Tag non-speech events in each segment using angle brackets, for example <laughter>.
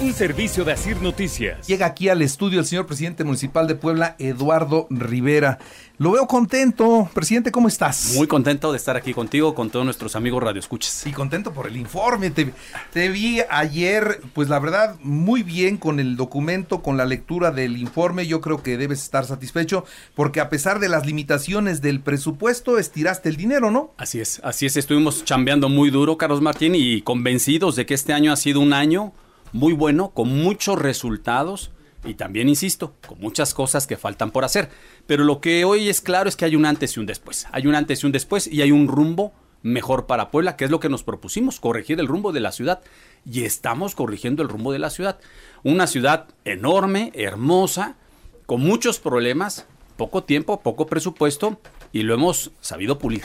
Un servicio de Asir Noticias. Llega aquí al estudio el señor presidente municipal de Puebla, Eduardo Rivera. Lo veo contento. Presidente, ¿cómo estás? Muy contento de estar aquí contigo, con todos nuestros amigos radioescuchas. Y contento por el informe. Te, te, vi ayer, pues la verdad, muy bien con el documento, con la lectura del informe. Yo creo que debes estar satisfecho porque a pesar de las limitaciones del presupuesto, estiraste el dinero, ¿no? Así es, así es. Estuvimos chambeando muy duro, Carlos Martín, y convencidos de que este año ha sido un año muy bueno, con muchos resultados y también, insisto, con muchas cosas que faltan por hacer. Pero lo que hoy es claro es que hay un antes y un después. Hay un antes y un después y hay un rumbo mejor para Puebla, que es lo que nos propusimos, corregir el rumbo de la ciudad. Y estamos corrigiendo el rumbo de la ciudad. Una ciudad enorme, hermosa, con muchos problemas, poco tiempo, poco presupuesto, y lo hemos sabido pulir.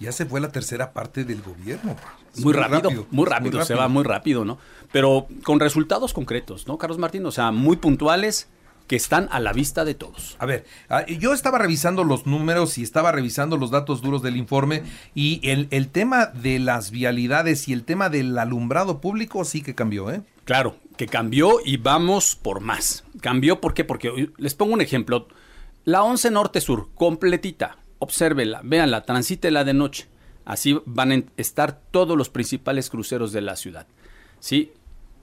Ya se fue la tercera parte del gobierno. Muy, rápido, rápido, muy rápido, muy rápido, se va muy rápido, ¿no? Pero con resultados concretos, ¿no, Carlos Martín? O sea, muy puntuales que están a la vista de todos. A ver, yo estaba revisando los números y estaba revisando los datos duros del informe y el, el tema de las vialidades y el tema del alumbrado público sí que cambió, ¿eh? Claro, que cambió y vamos por más. Cambió, ¿por qué? Porque les pongo un ejemplo. La 11 Norte Sur, completita, obsérvela, véanla, transítela de noche. Así van a estar todos los principales cruceros de la ciudad. ¿Sí?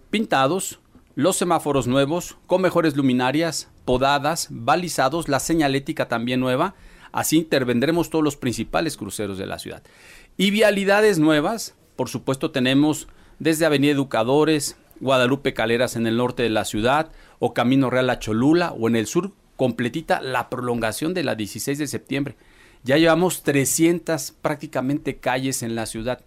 Pintados, los semáforos nuevos, con mejores luminarias, podadas, balizados, la señalética también nueva. Así intervendremos todos los principales cruceros de la ciudad. Y vialidades nuevas, por supuesto tenemos desde Avenida Educadores, Guadalupe Caleras en el norte de la ciudad, o Camino Real a Cholula, o en el sur completita la prolongación de la 16 de septiembre. Ya llevamos 300 prácticamente calles en la ciudad.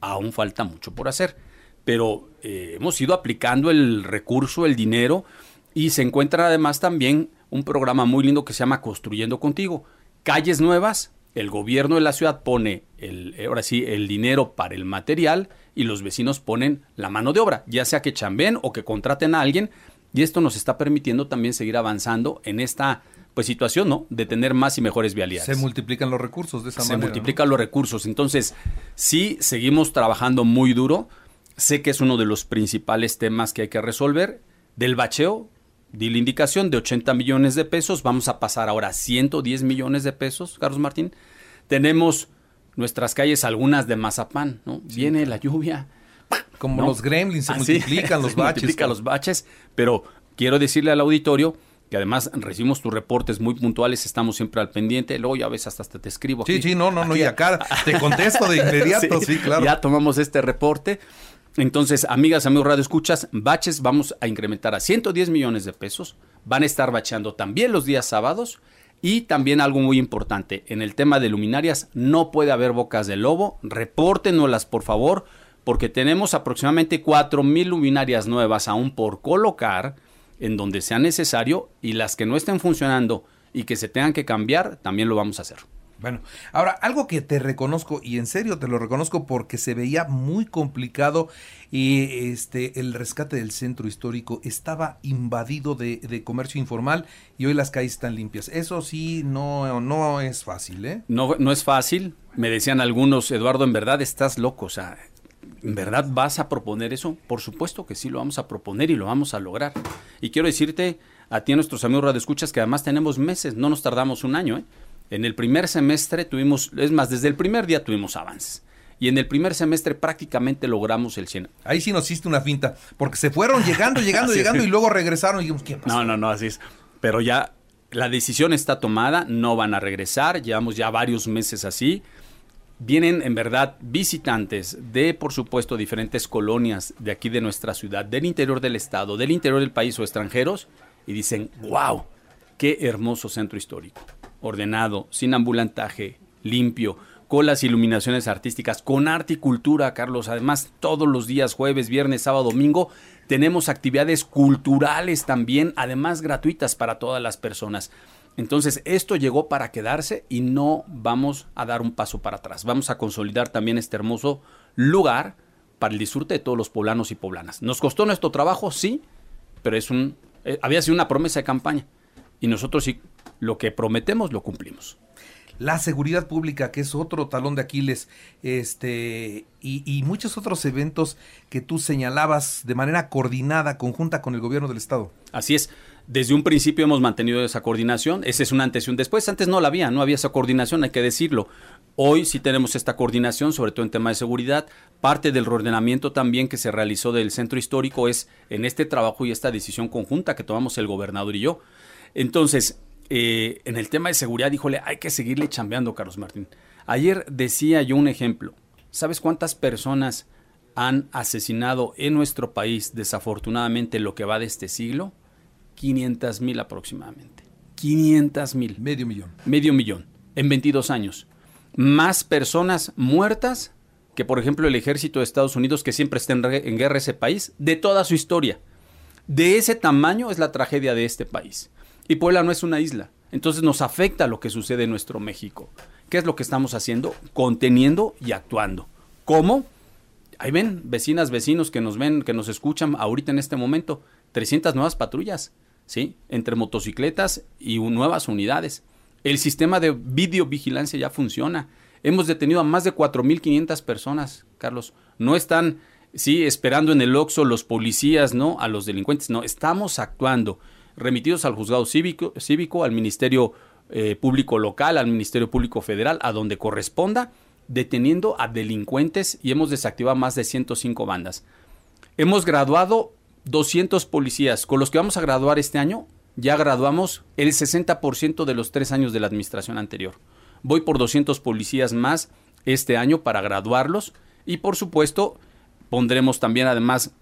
Aún falta mucho por hacer, pero eh, hemos ido aplicando el recurso, el dinero, y se encuentra además también un programa muy lindo que se llama Construyendo Contigo. Calles nuevas, el gobierno de la ciudad pone el, ahora sí, el dinero para el material y los vecinos ponen la mano de obra, ya sea que chambeen o que contraten a alguien, y esto nos está permitiendo también seguir avanzando en esta pues situación, ¿no? De tener más y mejores vialidades. Se multiplican los recursos de esa Se manera. Se multiplican ¿no? los recursos. Entonces, sí, seguimos trabajando muy duro. Sé que es uno de los principales temas que hay que resolver. Del bacheo, di la indicación de 80 millones de pesos. Vamos a pasar ahora a 110 millones de pesos, Carlos Martín. Tenemos nuestras calles, algunas de mazapán, ¿no? Sí. Viene la lluvia. Como ¿no? los gremlins, se Así, multiplican los <laughs> se baches. multiplican los baches, pero quiero decirle al auditorio que además recibimos tus reportes muy puntuales, estamos siempre al pendiente, luego ya ves hasta te escribo. Sí, aquí. sí, no, no, no, Aquí- y acá te contesto de <laughs> inmediato, sí, claro. Ya tomamos este reporte. Entonces, amigas, amigos Radio Escuchas, baches vamos a incrementar a 110 millones de pesos. Van a estar bacheando también los días sábados. Y también algo muy importante, en el tema de luminarias no puede haber bocas de lobo. Repórtenoslas, por favor, porque tenemos aproximadamente 4 mil luminarias nuevas aún por colocar en donde sea necesario y las que no estén funcionando y que se tengan que cambiar, también lo vamos a hacer. Bueno, ahora, algo que te reconozco, y en serio te lo reconozco porque se veía muy complicado y este el rescate del centro histórico estaba invadido de, de comercio informal y hoy las calles están limpias. Eso sí, no, no es fácil, ¿eh? No, no es fácil. Me decían algunos, Eduardo, en verdad estás loco. O sea, ¿en verdad vas a proponer eso? Por supuesto que sí lo vamos a proponer y lo vamos a lograr. Y quiero decirte a ti, a nuestros amigos radioescuchas, que además tenemos meses, no nos tardamos un año. ¿eh? En el primer semestre tuvimos, es más, desde el primer día tuvimos avances. Y en el primer semestre prácticamente logramos el 100. Ahí sí nos hiciste una finta, porque se fueron llegando, llegando, <laughs> llegando y luego regresaron y dijimos, ¿qué pasó? No, no, no, así es. Pero ya la decisión está tomada, no van a regresar, llevamos ya varios meses así. Vienen en verdad visitantes de, por supuesto, diferentes colonias de aquí de nuestra ciudad, del interior del estado, del interior del país o extranjeros, y dicen, wow, qué hermoso centro histórico. ordenado, sin ambulantaje, limpio, con las iluminaciones artísticas, con arte y cultura, Carlos. Además, todos los días, jueves, viernes, sábado, domingo, tenemos actividades culturales también, además gratuitas para todas las personas. Entonces, esto llegó para quedarse y no vamos a dar un paso para atrás. Vamos a consolidar también este hermoso lugar para el disfrute de todos los poblanos y poblanas. ¿Nos costó nuestro trabajo? Sí, pero es un, eh, había sido una promesa de campaña. Y nosotros sí, lo que prometemos lo cumplimos la seguridad pública, que es otro talón de Aquiles, este, y, y, muchos otros eventos que tú señalabas de manera coordinada, conjunta con el gobierno del Estado. Así es. Desde un principio hemos mantenido esa coordinación. Ese es un antes y un después. Antes no la había, no había esa coordinación, hay que decirlo. Hoy sí tenemos esta coordinación, sobre todo en tema de seguridad. Parte del reordenamiento también que se realizó del centro histórico es en este trabajo y esta decisión conjunta que tomamos el gobernador y yo. Entonces, eh, en el tema de seguridad, híjole, hay que seguirle chambeando, Carlos Martín. Ayer decía yo un ejemplo. ¿Sabes cuántas personas han asesinado en nuestro país, desafortunadamente, lo que va de este siglo? 500 mil aproximadamente. 500 mil. Medio millón. Medio millón. En 22 años. Más personas muertas que, por ejemplo, el ejército de Estados Unidos, que siempre está en, en guerra ese país, de toda su historia. De ese tamaño es la tragedia de este país. Y Puebla no es una isla. Entonces nos afecta lo que sucede en nuestro México. ¿Qué es lo que estamos haciendo? Conteniendo y actuando. ¿Cómo? Ahí ven, vecinas, vecinos que nos ven, que nos escuchan ahorita en este momento. 300 nuevas patrullas, ¿sí? Entre motocicletas y nuevas unidades. El sistema de videovigilancia ya funciona. Hemos detenido a más de 4.500 personas, Carlos. No están, sí, esperando en el OXO los policías, ¿no? A los delincuentes. No, estamos actuando remitidos al juzgado cívico, cívico al Ministerio eh, Público Local, al Ministerio Público Federal, a donde corresponda, deteniendo a delincuentes y hemos desactivado más de 105 bandas. Hemos graduado 200 policías. Con los que vamos a graduar este año, ya graduamos el 60% de los tres años de la administración anterior. Voy por 200 policías más este año para graduarlos y por supuesto pondremos también además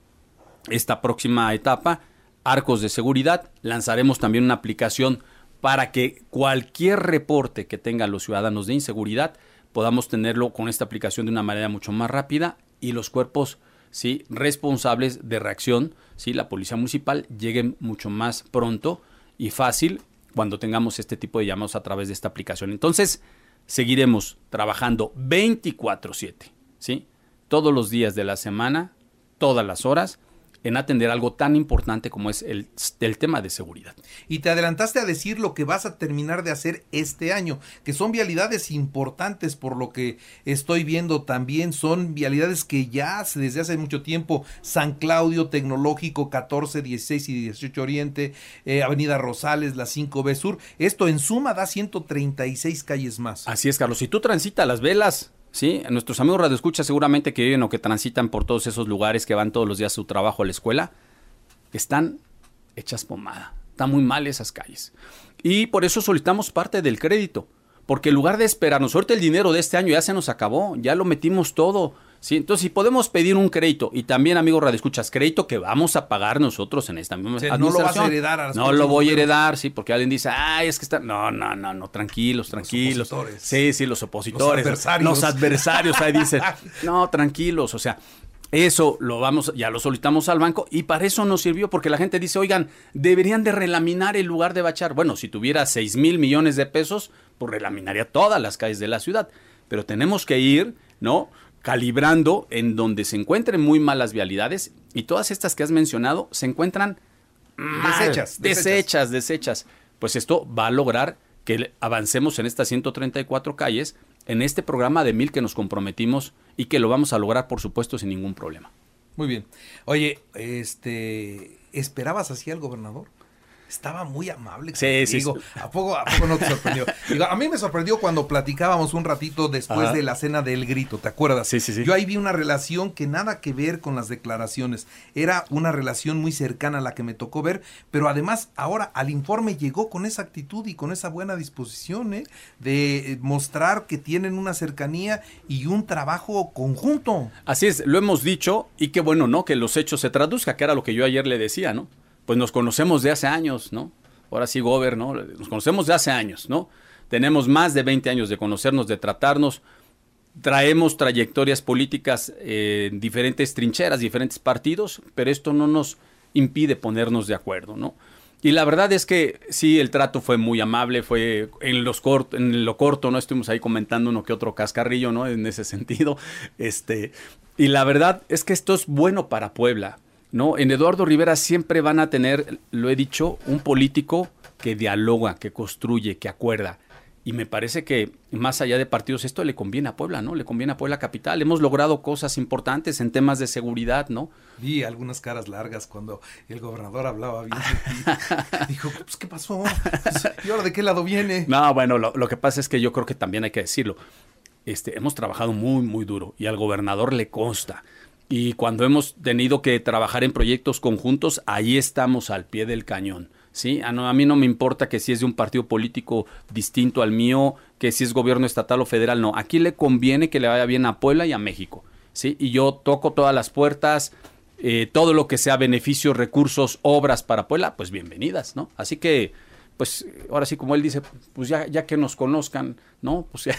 esta próxima etapa arcos de seguridad. Lanzaremos también una aplicación para que cualquier reporte que tengan los ciudadanos de inseguridad podamos tenerlo con esta aplicación de una manera mucho más rápida y los cuerpos ¿sí? responsables de reacción, ¿sí? la policía municipal, lleguen mucho más pronto y fácil cuando tengamos este tipo de llamados a través de esta aplicación. Entonces, seguiremos trabajando 24/7, ¿sí? todos los días de la semana, todas las horas, en atender algo tan importante como es el, el, tema de seguridad. Y te adelantaste a decir lo que vas a terminar de hacer este año, que son vialidades importantes por lo que estoy viendo también, son vialidades que ya desde hace mucho tiempo, San Claudio Tecnológico 14, 16 y 18 Oriente, eh, Avenida Rosales, la 5B Sur, esto en suma da 136 calles más. Así es, Carlos, si tú transitas las velas, ¿sí? Nuestros amigos radioescuchas seguramente que viven o que transitan por todos esos lugares que van todos los días a su trabajo, a la escuela, están hechas pomada. Están muy mal esas calles. Y por eso solicitamos parte del crédito. Porque en lugar de esperarnos, ahorita el dinero de este año ya se nos acabó, ya lo metimos todo. ¿Sí? Entonces, si podemos pedir un crédito, y también, amigos radioescuchas, crédito que vamos a pagar nosotros en esta misma o sea, No lo vas a heredar a No lo voy a heredar, sí, porque alguien dice, ay, es que está. No, no, no, no, tranquilos, tranquilos. Los. Sí, sí, los opositores. Los adversarios. Los adversarios, ahí dicen, <laughs> no, tranquilos, o sea. Eso lo vamos, ya lo solicitamos al banco y para eso nos sirvió porque la gente dice, oigan, deberían de relaminar el lugar de bachar. Bueno, si tuviera 6 mil millones de pesos, pues relaminaría todas las calles de la ciudad. Pero tenemos que ir, ¿no? Calibrando en donde se encuentren muy malas vialidades y todas estas que has mencionado se encuentran desechas, desechas, desechas. Pues esto va a lograr que avancemos en estas 134 calles en este programa de mil que nos comprometimos y que lo vamos a lograr, por supuesto, sin ningún problema. Muy bien. Oye, este, ¿esperabas así al gobernador? Estaba muy amable. Sí, sí. ¿a poco, ¿a poco no te sorprendió? <laughs> Digo, a mí me sorprendió cuando platicábamos un ratito después de la cena del grito, ¿te acuerdas? Sí, sí, sí. Yo ahí vi una relación que nada que ver con las declaraciones. Era una relación muy cercana a la que me tocó ver, pero además ahora al informe llegó con esa actitud y con esa buena disposición ¿eh? de eh, mostrar que tienen una cercanía y un trabajo conjunto. Así es, lo hemos dicho y qué bueno, ¿no? Que los hechos se traduzcan, que era lo que yo ayer le decía, ¿no? Pues nos conocemos de hace años, ¿no? Ahora sí, Gober, ¿no? Nos conocemos de hace años, ¿no? Tenemos más de 20 años de conocernos, de tratarnos. Traemos trayectorias políticas eh, en diferentes trincheras, diferentes partidos, pero esto no nos impide ponernos de acuerdo, ¿no? Y la verdad es que sí, el trato fue muy amable, fue en, los en lo corto, ¿no? Estuvimos ahí comentando uno que otro cascarrillo, ¿no? En ese <laughs> sentido. Este, y la verdad es que esto es bueno para Puebla, ¿no? En Eduardo Rivera siempre van a tener, lo he dicho, un político que dialoga, que construye, que acuerda. Y me parece que más allá de partidos, esto le conviene a Puebla, ¿no? Le conviene a Puebla Capital. Hemos logrado cosas importantes en temas de seguridad, ¿no? Vi algunas caras largas cuando el gobernador hablaba bien. <laughs> Dijo, pues, ¿qué pasó? ¿Y ahora de qué lado viene? No, bueno, lo, lo, que pasa es que yo creo que también hay que decirlo. Este, hemos trabajado muy, muy duro y al gobernador le consta. Y cuando hemos tenido que trabajar en proyectos conjuntos, ahí estamos al pie del cañón. ¿sí? A, no, a, mí no me importa que si es de un partido político distinto al mío, que si es gobierno estatal o federal, no. Aquí le conviene que le vaya bien a Puebla y a México, ¿sí? Y yo toco todas las puertas, eh, todo lo que sea beneficios, recursos, obras para Puebla, pues bienvenidas, ¿no? Así que pues ahora sí como él dice, pues ya, ya que nos conozcan, ¿no? Pues, ya,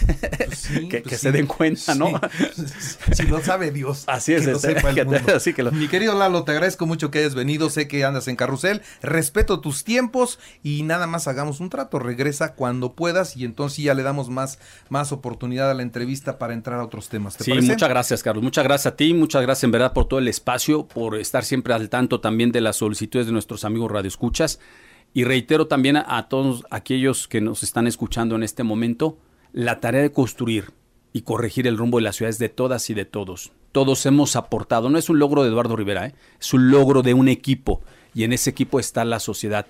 pues sí, <laughs> que, pues que sí, se den cuenta, ¿no? <laughs> Si lo sabe Dios. Así es, que lo sepa el que- mundo. así que lo- Mi querido Lalo, te agradezco mucho que hayas venido. Sé que andas en carrusel. Respeto tus tiempos y nada más hagamos un trato. Regresa cuando puedas y entonces ya le damos más, más oportunidad a la entrevista para entrar a otros temas. ¿Te Sí, parece? muchas gracias, Carlos. Muchas gracias a ti, muchas gracias en verdad por todo el espacio, por estar siempre al tanto también de las solicitudes de nuestros amigos radioescuchas. Y reitero también a, a todos aquellos que nos están escuchando en este momento, la tarea de construir y corregir el rumbo de las ciudades de todas y de todos. Todos hemos aportado, no es un logro de Eduardo Rivera, ¿eh? es un logro de un equipo y en ese equipo está la sociedad.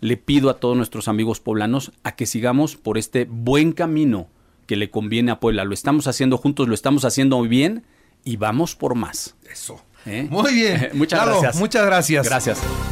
Le pido a todos nuestros amigos poblanos a que sigamos por este buen camino que le conviene a Puebla. Lo estamos haciendo juntos, lo estamos haciendo bien y vamos por más. Eso. ¿eh? Muy bien. <laughs> Muchas Lalo, gracias. Muchas gracias. Gracias.